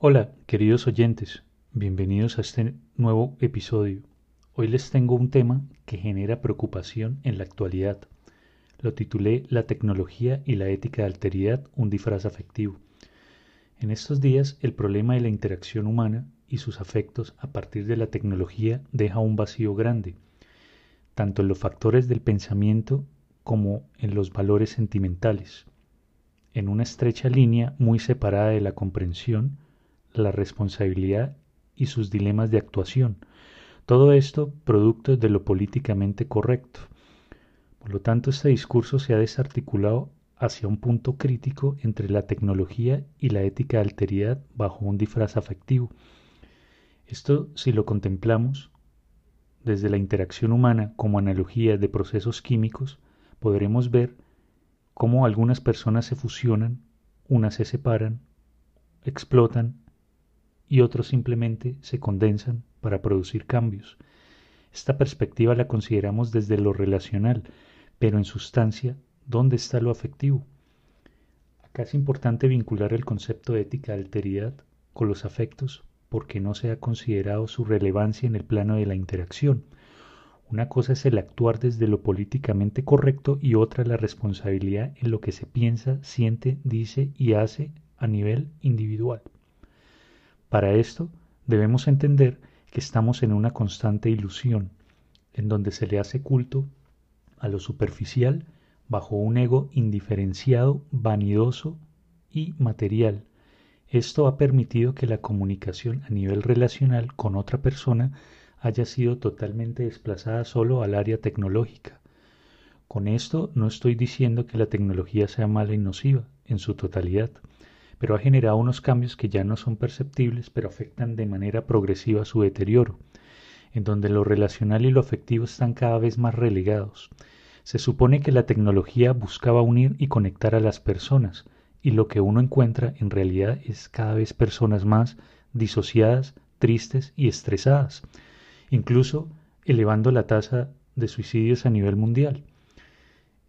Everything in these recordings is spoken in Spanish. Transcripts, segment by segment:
Hola, queridos oyentes, bienvenidos a este nuevo episodio. Hoy les tengo un tema que genera preocupación en la actualidad. Lo titulé La tecnología y la ética de alteridad, un disfraz afectivo. En estos días, el problema de la interacción humana y sus afectos a partir de la tecnología deja un vacío grande, tanto en los factores del pensamiento como en los valores sentimentales, en una estrecha línea muy separada de la comprensión, la responsabilidad y sus dilemas de actuación. Todo esto producto de lo políticamente correcto. Por lo tanto, este discurso se ha desarticulado hacia un punto crítico entre la tecnología y la ética de alteridad bajo un disfraz afectivo. Esto, si lo contemplamos desde la interacción humana como analogía de procesos químicos, podremos ver cómo algunas personas se fusionan, unas se separan, explotan y otros simplemente se condensan para producir cambios. Esta perspectiva la consideramos desde lo relacional, pero en sustancia, ¿dónde está lo afectivo? Acá es importante vincular el concepto de ética de alteridad con los afectos porque no se ha considerado su relevancia en el plano de la interacción. Una cosa es el actuar desde lo políticamente correcto y otra la responsabilidad en lo que se piensa, siente, dice y hace a nivel individual. Para esto debemos entender que estamos en una constante ilusión, en donde se le hace culto a lo superficial bajo un ego indiferenciado, vanidoso y material. Esto ha permitido que la comunicación a nivel relacional con otra persona haya sido totalmente desplazada solo al área tecnológica. Con esto no estoy diciendo que la tecnología sea mala y nociva en su totalidad pero ha generado unos cambios que ya no son perceptibles, pero afectan de manera progresiva su deterioro, en donde lo relacional y lo afectivo están cada vez más relegados. Se supone que la tecnología buscaba unir y conectar a las personas, y lo que uno encuentra en realidad es cada vez personas más disociadas, tristes y estresadas, incluso elevando la tasa de suicidios a nivel mundial.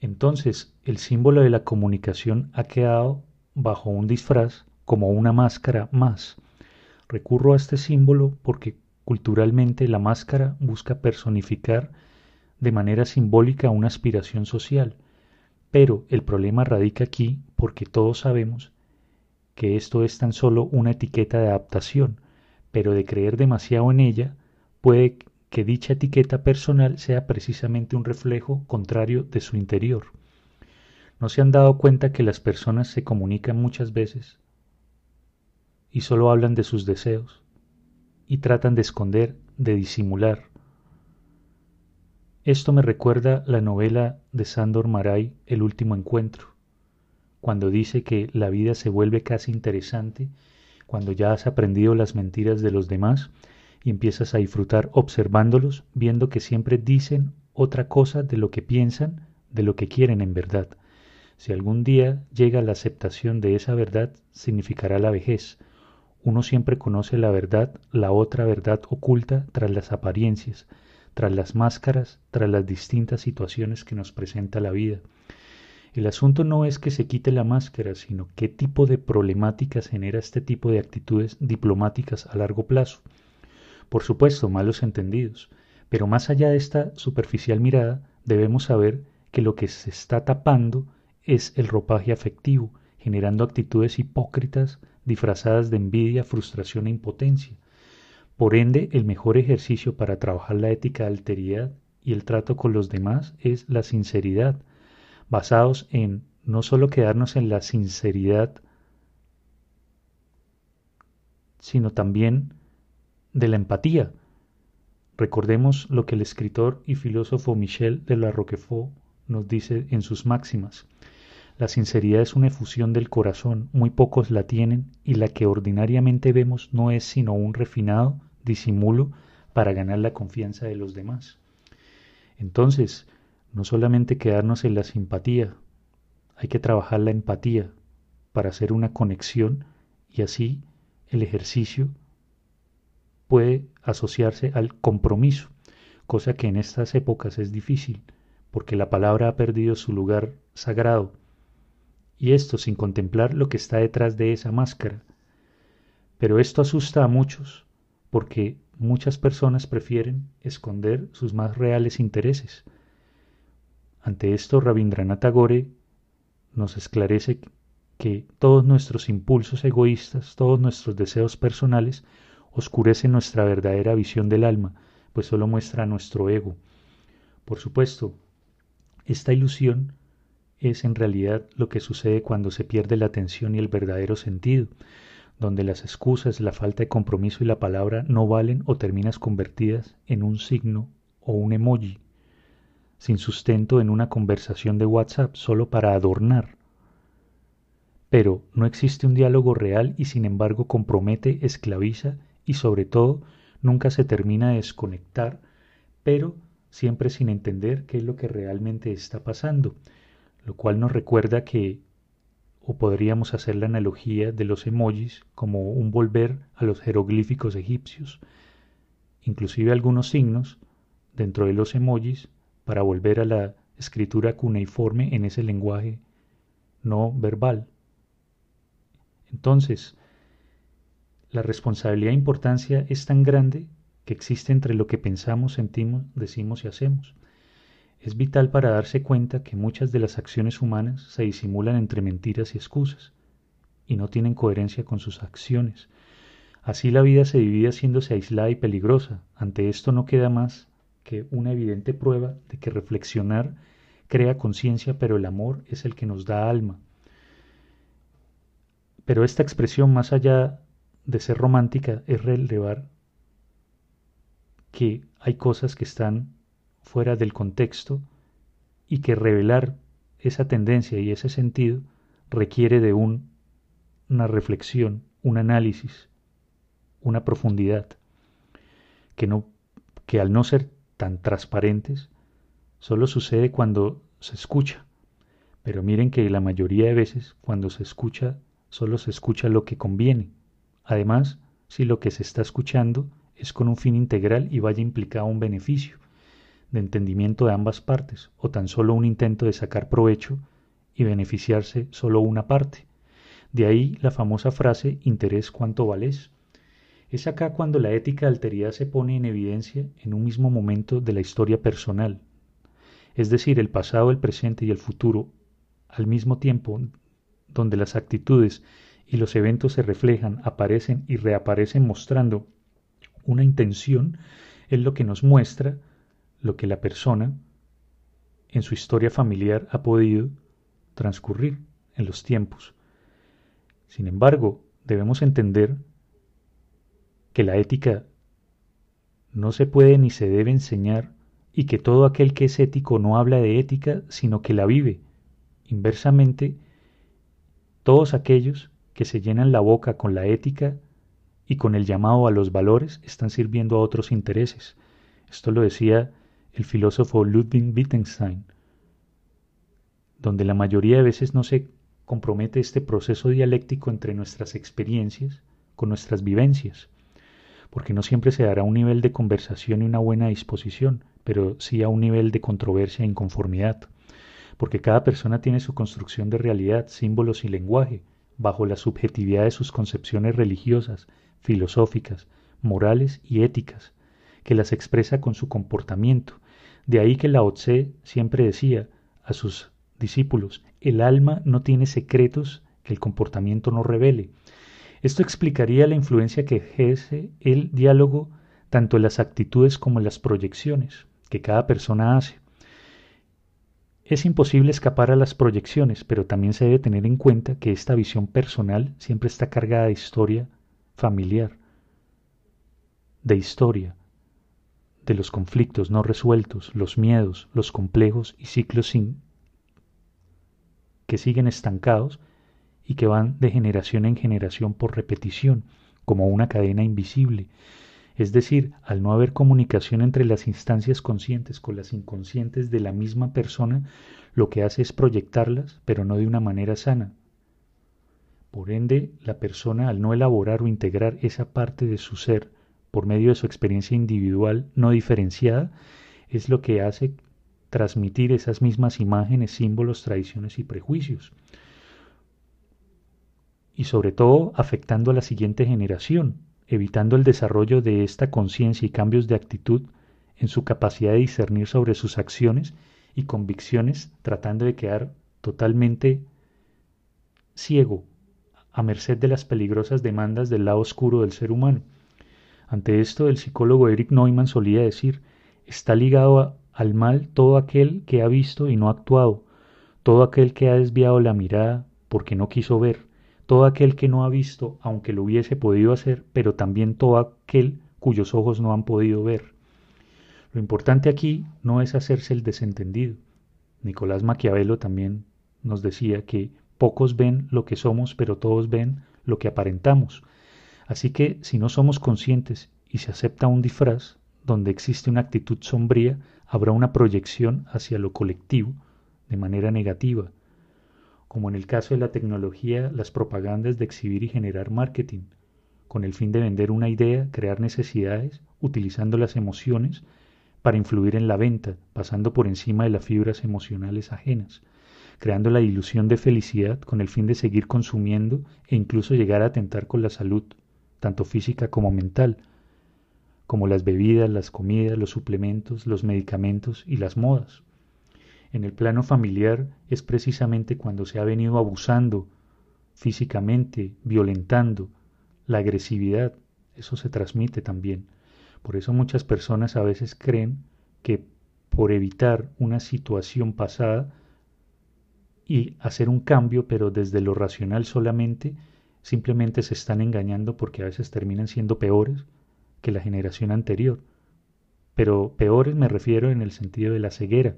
Entonces, el símbolo de la comunicación ha quedado bajo un disfraz como una máscara más. Recurro a este símbolo porque culturalmente la máscara busca personificar de manera simbólica una aspiración social, pero el problema radica aquí porque todos sabemos que esto es tan solo una etiqueta de adaptación, pero de creer demasiado en ella puede que dicha etiqueta personal sea precisamente un reflejo contrario de su interior. ¿No se han dado cuenta que las personas se comunican muchas veces y solo hablan de sus deseos y tratan de esconder, de disimular? Esto me recuerda la novela de Sandor Maray, El último encuentro, cuando dice que la vida se vuelve casi interesante cuando ya has aprendido las mentiras de los demás y empiezas a disfrutar observándolos, viendo que siempre dicen otra cosa de lo que piensan, de lo que quieren en verdad. Si algún día llega la aceptación de esa verdad, significará la vejez. Uno siempre conoce la verdad, la otra verdad oculta tras las apariencias, tras las máscaras, tras las distintas situaciones que nos presenta la vida. El asunto no es que se quite la máscara, sino qué tipo de problemáticas genera este tipo de actitudes diplomáticas a largo plazo. Por supuesto, malos entendidos, pero más allá de esta superficial mirada, debemos saber que lo que se está tapando es el ropaje afectivo, generando actitudes hipócritas disfrazadas de envidia, frustración e impotencia. Por ende, el mejor ejercicio para trabajar la ética de alteridad y el trato con los demás es la sinceridad, basados en no solo quedarnos en la sinceridad, sino también de la empatía. Recordemos lo que el escritor y filósofo Michel de la Roquefort nos dice en sus máximas. La sinceridad es una efusión del corazón, muy pocos la tienen, y la que ordinariamente vemos no es sino un refinado disimulo para ganar la confianza de los demás. Entonces, no solamente quedarnos en la simpatía, hay que trabajar la empatía para hacer una conexión y así el ejercicio puede asociarse al compromiso, cosa que en estas épocas es difícil, porque la palabra ha perdido su lugar sagrado y esto sin contemplar lo que está detrás de esa máscara. Pero esto asusta a muchos porque muchas personas prefieren esconder sus más reales intereses. Ante esto, Rabindranath Tagore nos esclarece que todos nuestros impulsos egoístas, todos nuestros deseos personales, oscurecen nuestra verdadera visión del alma, pues solo muestra nuestro ego. Por supuesto, esta ilusión es en realidad lo que sucede cuando se pierde la atención y el verdadero sentido, donde las excusas, la falta de compromiso y la palabra no valen o terminas convertidas en un signo o un emoji, sin sustento en una conversación de WhatsApp solo para adornar. Pero no existe un diálogo real y sin embargo compromete, esclaviza y sobre todo nunca se termina de desconectar, pero siempre sin entender qué es lo que realmente está pasando, lo cual nos recuerda que o podríamos hacer la analogía de los emojis como un volver a los jeroglíficos egipcios, inclusive algunos signos dentro de los emojis para volver a la escritura cuneiforme en ese lenguaje no verbal. Entonces, la responsabilidad e importancia es tan grande que existe entre lo que pensamos, sentimos, decimos y hacemos es vital para darse cuenta que muchas de las acciones humanas se disimulan entre mentiras y excusas, y no tienen coherencia con sus acciones. Así la vida se divide haciéndose aislada y peligrosa. Ante esto no queda más que una evidente prueba de que reflexionar crea conciencia, pero el amor es el que nos da alma. Pero esta expresión, más allá de ser romántica, es relevar que hay cosas que están fuera del contexto y que revelar esa tendencia y ese sentido requiere de un, una reflexión, un análisis, una profundidad, que, no, que al no ser tan transparentes, solo sucede cuando se escucha. Pero miren que la mayoría de veces cuando se escucha, solo se escucha lo que conviene. Además, si lo que se está escuchando es con un fin integral y vaya implicado un beneficio de entendimiento de ambas partes, o tan solo un intento de sacar provecho y beneficiarse solo una parte. De ahí la famosa frase interés cuánto vales. Es acá cuando la ética de alteridad se pone en evidencia en un mismo momento de la historia personal, es decir, el pasado, el presente y el futuro, al mismo tiempo, donde las actitudes y los eventos se reflejan, aparecen y reaparecen mostrando una intención, es lo que nos muestra lo que la persona en su historia familiar ha podido transcurrir en los tiempos. Sin embargo, debemos entender que la ética no se puede ni se debe enseñar y que todo aquel que es ético no habla de ética, sino que la vive. Inversamente, todos aquellos que se llenan la boca con la ética y con el llamado a los valores están sirviendo a otros intereses. Esto lo decía el filósofo Ludwig Wittgenstein, donde la mayoría de veces no se compromete este proceso dialéctico entre nuestras experiencias con nuestras vivencias, porque no siempre se dará un nivel de conversación y una buena disposición, pero sí a un nivel de controversia e inconformidad, porque cada persona tiene su construcción de realidad, símbolos y lenguaje, bajo la subjetividad de sus concepciones religiosas, filosóficas, morales y éticas, que las expresa con su comportamiento de ahí que Lao Tse siempre decía a sus discípulos, el alma no tiene secretos que el comportamiento no revele. Esto explicaría la influencia que ejerce el diálogo tanto en las actitudes como en las proyecciones que cada persona hace. Es imposible escapar a las proyecciones, pero también se debe tener en cuenta que esta visión personal siempre está cargada de historia familiar, de historia, de los conflictos no resueltos, los miedos, los complejos y ciclos sin que siguen estancados y que van de generación en generación por repetición, como una cadena invisible. Es decir, al no haber comunicación entre las instancias conscientes con las inconscientes de la misma persona, lo que hace es proyectarlas, pero no de una manera sana. Por ende, la persona al no elaborar o integrar esa parte de su ser por medio de su experiencia individual no diferenciada, es lo que hace transmitir esas mismas imágenes, símbolos, tradiciones y prejuicios. y sobre todo afectando a la siguiente generación, evitando el desarrollo de esta conciencia y cambios de actitud en su capacidad de discernir sobre sus acciones y convicciones, tratando de quedar totalmente ciego a merced de las peligrosas demandas del lado oscuro del ser humano. Ante esto, el psicólogo Eric Neumann solía decir, está ligado al mal todo aquel que ha visto y no ha actuado, todo aquel que ha desviado la mirada porque no quiso ver, todo aquel que no ha visto aunque lo hubiese podido hacer, pero también todo aquel cuyos ojos no han podido ver. Lo importante aquí no es hacerse el desentendido. Nicolás Maquiavelo también nos decía que pocos ven lo que somos, pero todos ven lo que aparentamos. Así que si no somos conscientes y se acepta un disfraz donde existe una actitud sombría, habrá una proyección hacia lo colectivo de manera negativa, como en el caso de la tecnología, las propagandas de exhibir y generar marketing, con el fin de vender una idea, crear necesidades, utilizando las emociones para influir en la venta, pasando por encima de las fibras emocionales ajenas creando la ilusión de felicidad con el fin de seguir consumiendo e incluso llegar a atentar con la salud, tanto física como mental, como las bebidas, las comidas, los suplementos, los medicamentos y las modas. En el plano familiar es precisamente cuando se ha venido abusando físicamente, violentando, la agresividad, eso se transmite también. Por eso muchas personas a veces creen que por evitar una situación pasada y hacer un cambio, pero desde lo racional solamente, simplemente se están engañando porque a veces terminan siendo peores que la generación anterior. Pero peores me refiero en el sentido de la ceguera.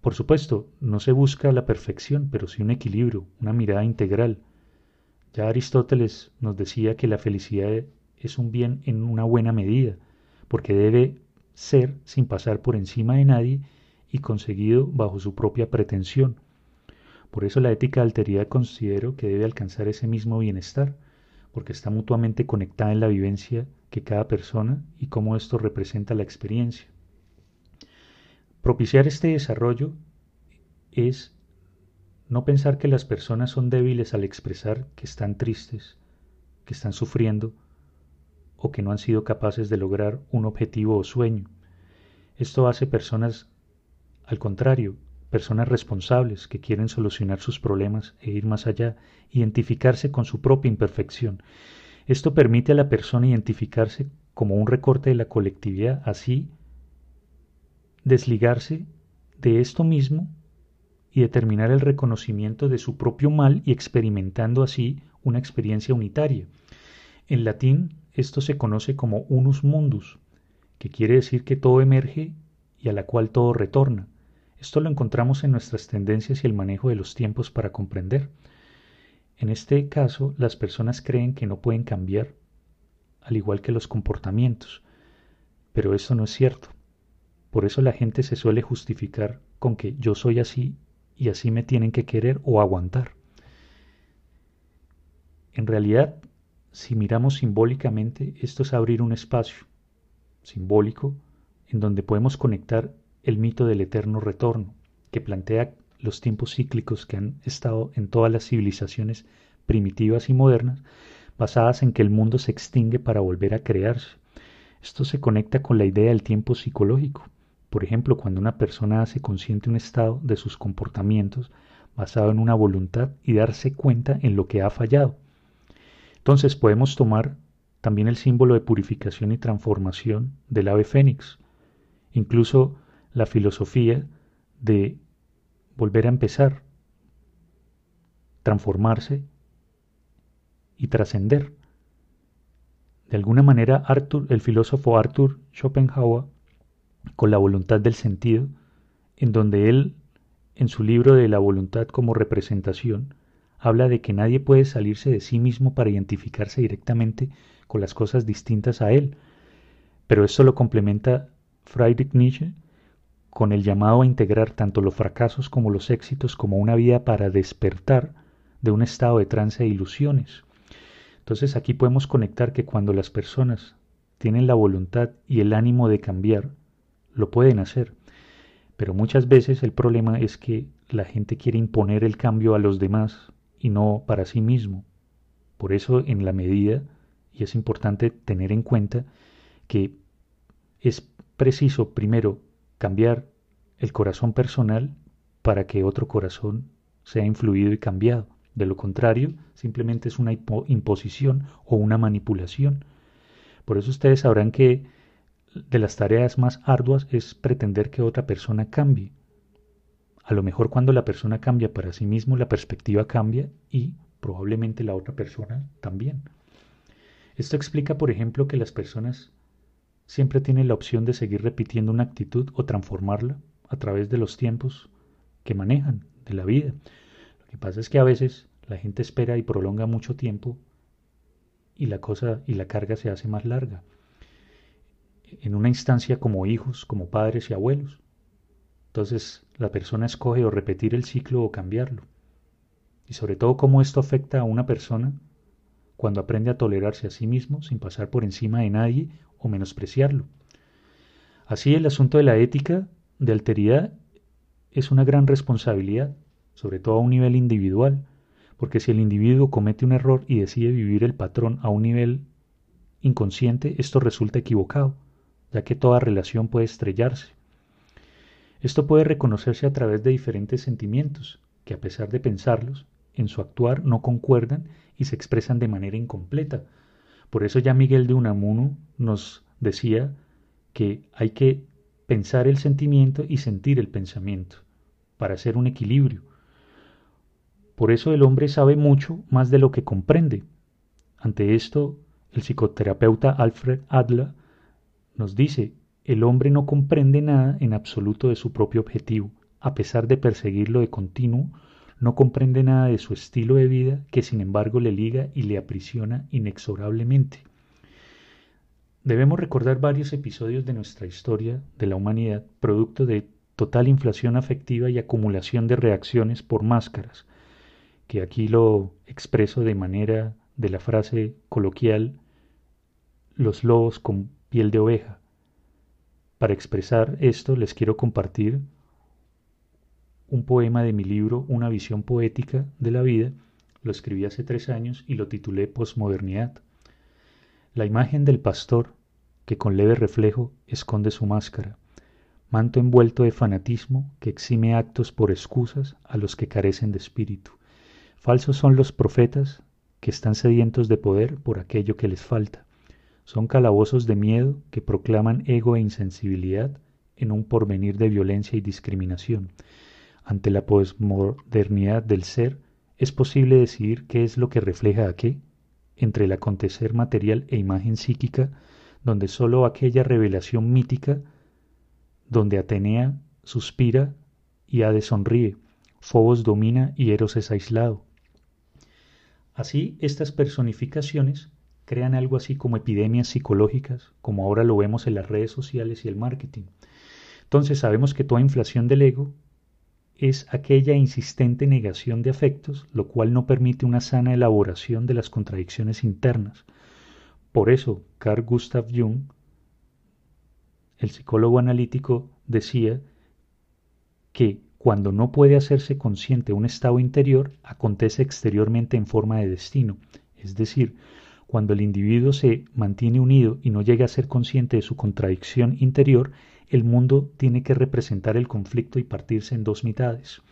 Por supuesto, no se busca la perfección, pero sí un equilibrio, una mirada integral. Ya Aristóteles nos decía que la felicidad es un bien en una buena medida, porque debe ser sin pasar por encima de nadie y conseguido bajo su propia pretensión. Por eso la ética alteridad considero que debe alcanzar ese mismo bienestar, porque está mutuamente conectada en la vivencia que cada persona y cómo esto representa la experiencia. Propiciar este desarrollo es no pensar que las personas son débiles al expresar que están tristes, que están sufriendo o que no han sido capaces de lograr un objetivo o sueño. Esto hace personas al contrario, personas responsables que quieren solucionar sus problemas e ir más allá, identificarse con su propia imperfección. Esto permite a la persona identificarse como un recorte de la colectividad, así desligarse de esto mismo y determinar el reconocimiento de su propio mal y experimentando así una experiencia unitaria. En latín esto se conoce como unus mundus, que quiere decir que todo emerge y a la cual todo retorna. Esto lo encontramos en nuestras tendencias y el manejo de los tiempos para comprender. En este caso, las personas creen que no pueden cambiar, al igual que los comportamientos, pero eso no es cierto. Por eso la gente se suele justificar con que yo soy así y así me tienen que querer o aguantar. En realidad, si miramos simbólicamente, esto es abrir un espacio simbólico en donde podemos conectar el mito del eterno retorno, que plantea los tiempos cíclicos que han estado en todas las civilizaciones primitivas y modernas, basadas en que el mundo se extingue para volver a crearse. Esto se conecta con la idea del tiempo psicológico. Por ejemplo, cuando una persona hace consciente un estado de sus comportamientos basado en una voluntad y darse cuenta en lo que ha fallado. Entonces podemos tomar también el símbolo de purificación y transformación del ave fénix. Incluso la filosofía de volver a empezar, transformarse y trascender. De alguna manera, Arthur, el filósofo Arthur Schopenhauer, con la voluntad del sentido, en donde él, en su libro de la voluntad como representación, habla de que nadie puede salirse de sí mismo para identificarse directamente con las cosas distintas a él, pero esto lo complementa Friedrich Nietzsche con el llamado a integrar tanto los fracasos como los éxitos como una vida para despertar de un estado de trance de ilusiones. Entonces aquí podemos conectar que cuando las personas tienen la voluntad y el ánimo de cambiar, lo pueden hacer. Pero muchas veces el problema es que la gente quiere imponer el cambio a los demás y no para sí mismo. Por eso en la medida, y es importante tener en cuenta que es preciso primero cambiar el corazón personal para que otro corazón sea influido y cambiado. De lo contrario, simplemente es una imposición o una manipulación. Por eso ustedes sabrán que de las tareas más arduas es pretender que otra persona cambie. A lo mejor cuando la persona cambia para sí mismo, la perspectiva cambia y probablemente la otra persona también. Esto explica, por ejemplo, que las personas siempre tienen la opción de seguir repitiendo una actitud o transformarla a través de los tiempos que manejan de la vida. Lo que pasa es que a veces la gente espera y prolonga mucho tiempo y la cosa y la carga se hace más larga. En una instancia como hijos, como padres y abuelos. Entonces la persona escoge o repetir el ciclo o cambiarlo. Y sobre todo cómo esto afecta a una persona cuando aprende a tolerarse a sí mismo sin pasar por encima de nadie o menospreciarlo. Así el asunto de la ética de alteridad es una gran responsabilidad, sobre todo a un nivel individual, porque si el individuo comete un error y decide vivir el patrón a un nivel inconsciente, esto resulta equivocado, ya que toda relación puede estrellarse. Esto puede reconocerse a través de diferentes sentimientos, que a pesar de pensarlos, en su actuar no concuerdan y se expresan de manera incompleta. Por eso ya Miguel de Unamuno nos decía que hay que pensar el sentimiento y sentir el pensamiento, para hacer un equilibrio. Por eso el hombre sabe mucho más de lo que comprende. Ante esto, el psicoterapeuta Alfred Adler nos dice, el hombre no comprende nada en absoluto de su propio objetivo, a pesar de perseguirlo de continuo, no comprende nada de su estilo de vida que sin embargo le liga y le aprisiona inexorablemente. Debemos recordar varios episodios de nuestra historia de la humanidad, producto de total inflación afectiva y acumulación de reacciones por máscaras, que aquí lo expreso de manera de la frase coloquial los lobos con piel de oveja. Para expresar esto les quiero compartir un poema de mi libro Una visión poética de la vida, lo escribí hace tres años y lo titulé Postmodernidad. La imagen del pastor que con leve reflejo esconde su máscara, manto envuelto de fanatismo que exime actos por excusas a los que carecen de espíritu. Falsos son los profetas que están sedientos de poder por aquello que les falta. Son calabozos de miedo que proclaman ego e insensibilidad en un porvenir de violencia y discriminación. Ante la posmodernidad del ser, ¿es posible decidir qué es lo que refleja a qué? Entre el acontecer material e imagen psíquica, donde sólo aquella revelación mítica, donde Atenea suspira y Hades sonríe, Fobos domina y Eros es aislado. Así, estas personificaciones crean algo así como epidemias psicológicas, como ahora lo vemos en las redes sociales y el marketing. Entonces sabemos que toda inflación del ego es aquella insistente negación de afectos, lo cual no permite una sana elaboración de las contradicciones internas, por eso, Carl Gustav Jung, el psicólogo analítico, decía que cuando no puede hacerse consciente un estado interior, acontece exteriormente en forma de destino. Es decir, cuando el individuo se mantiene unido y no llega a ser consciente de su contradicción interior, el mundo tiene que representar el conflicto y partirse en dos mitades.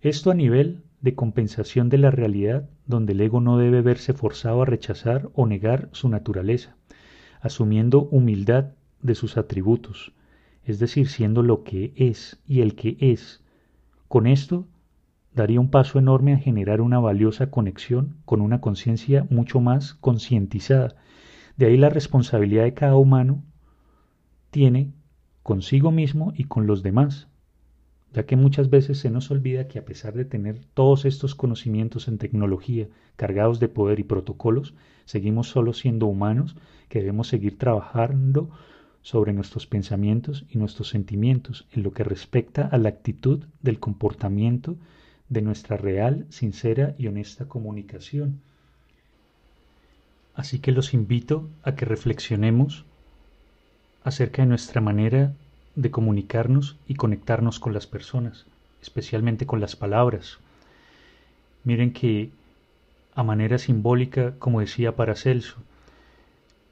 Esto a nivel de compensación de la realidad donde el ego no debe verse forzado a rechazar o negar su naturaleza, asumiendo humildad de sus atributos, es decir, siendo lo que es y el que es. Con esto daría un paso enorme a generar una valiosa conexión con una conciencia mucho más concientizada. De ahí la responsabilidad de cada humano tiene consigo mismo y con los demás, ya que muchas veces se nos olvida que a pesar de tener todos estos conocimientos en tecnología cargados de poder y protocolos, seguimos solo siendo humanos que debemos seguir trabajando sobre nuestros pensamientos y nuestros sentimientos en lo que respecta a la actitud del comportamiento de nuestra real, sincera y honesta comunicación. Así que los invito a que reflexionemos acerca de nuestra manera de comunicarnos y conectarnos con las personas, especialmente con las palabras. Miren que a manera simbólica, como decía Paracelso,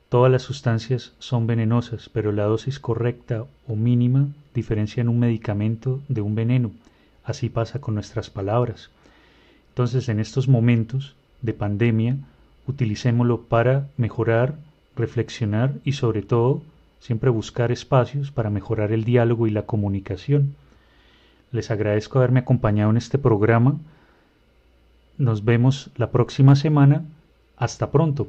todas las sustancias son venenosas, pero la dosis correcta o mínima diferencia en un medicamento de un veneno. Así pasa con nuestras palabras. Entonces, en estos momentos de pandemia, utilicémoslo para mejorar, reflexionar y sobre todo siempre buscar espacios para mejorar el diálogo y la comunicación. Les agradezco haberme acompañado en este programa. Nos vemos la próxima semana. Hasta pronto.